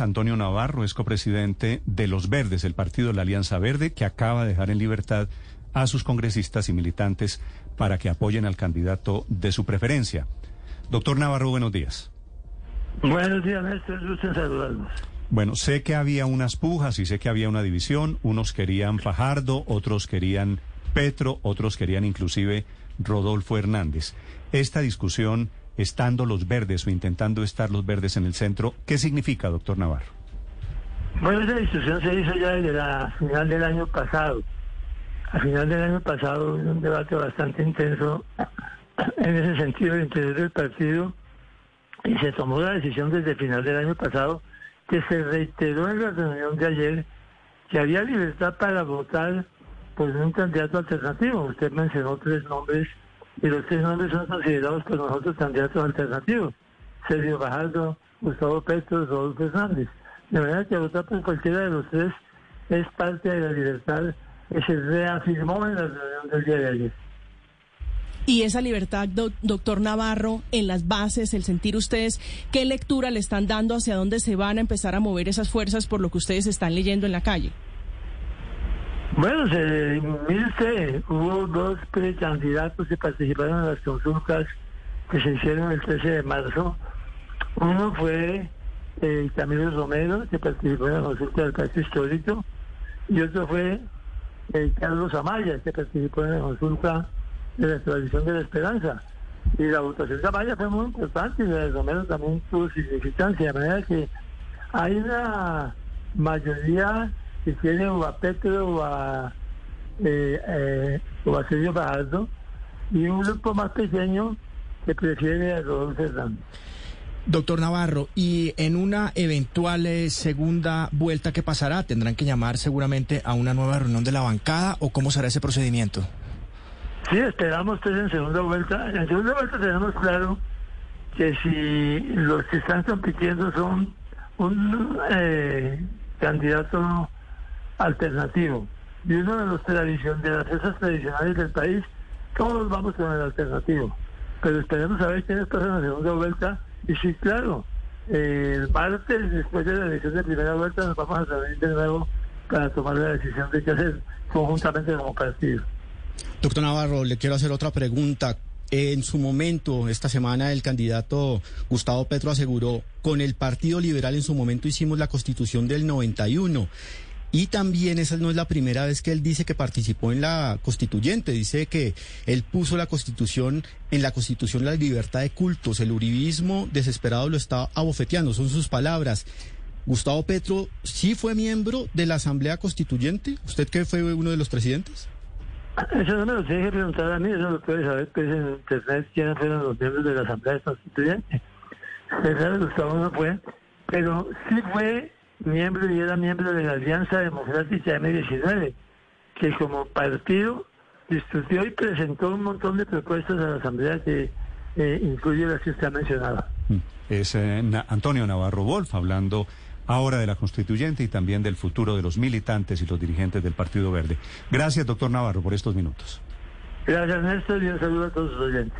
Antonio Navarro es copresidente de Los Verdes, el partido de la Alianza Verde, que acaba de dejar en libertad a sus congresistas y militantes para que apoyen al candidato de su preferencia. Doctor Navarro, buenos días. Buenos días, Néstor. Gusto saludarlos. Bueno, sé que había unas pujas y sé que había una división. Unos querían Fajardo, otros querían Petro, otros querían inclusive Rodolfo Hernández. Esta discusión estando los verdes o intentando estar los verdes en el centro. ¿Qué significa, doctor Navarro? Bueno, esa discusión se hizo ya desde la final del año pasado. A final del año pasado hubo un debate bastante intenso en ese sentido del interior del partido y se tomó la decisión desde el final del año pasado que se reiteró en la reunión de ayer que había libertad para votar por un candidato alternativo. Usted mencionó tres nombres y los tres nombres son considerados por nosotros candidatos alternativos. Sergio Bajaldo, Gustavo Petro, Rodolfo Fernández. De manera que votar por cualquiera de los tres es parte de la libertad que se reafirmó en la reunión del día de ayer. Y esa libertad, doctor Navarro, en las bases, el sentir ustedes, ¿qué lectura le están dando hacia dónde se van a empezar a mover esas fuerzas por lo que ustedes están leyendo en la calle? Bueno, se, mire hubo dos precandidatos que participaron en las consultas que se hicieron el 13 de marzo. Uno fue eh, Camilo Romero, que participó en la consulta del Pacto Histórico, y otro fue eh, Carlos Amaya, que participó en la consulta de la tradición de la esperanza. Y la votación de Amaya fue muy importante y la de Romero también tuvo significancia, de manera que hay una mayoría si tiene o a Petro o a, eh, eh, o a Sergio Fajardo, y un grupo más pequeño que prefiere a Rodolfo Hernández. Doctor Navarro, y en una eventual eh, segunda vuelta que pasará, ¿tendrán que llamar seguramente a una nueva reunión de la bancada o cómo será ese procedimiento? Sí, esperamos que en segunda vuelta. En segunda vuelta tenemos claro que si los que están compitiendo son un eh, candidato alternativo. Y uno de los tradición, de las fechas tradicionales del país, todos vamos con el alternativo. Pero esperemos a ver quiénes pasan la segunda vuelta. Y sí, claro, el martes, después de la elección de primera vuelta, nos vamos a reunir de nuevo para tomar la decisión de qué hacer conjuntamente como partido. Doctor Navarro, le quiero hacer otra pregunta. En su momento, esta semana, el candidato Gustavo Petro aseguró, con el Partido Liberal en su momento hicimos la constitución del 91. Y también esa no es la primera vez que él dice que participó en la constituyente. Dice que él puso la constitución, en la constitución la libertad de cultos. El uribismo desesperado lo está abofeteando, son sus palabras. Gustavo Petro sí fue miembro de la Asamblea Constituyente. ¿Usted que fue uno de los presidentes? Eso no me lo tiene que preguntar a mí, eso lo puede saber pues, en internet quiénes fueron los miembros de la Asamblea Constituyente. Gustavo no fue, pero sí fue miembro y era miembro de la Alianza Democrática M19, que como partido discutió y presentó un montón de propuestas a la Asamblea que eh, incluye las que usted ha mencionado. Mm. Es eh, Antonio Navarro Wolf hablando ahora de la constituyente y también del futuro de los militantes y los dirigentes del Partido Verde. Gracias, doctor Navarro, por estos minutos. Gracias, Néstor, y un saludo a todos los oyentes.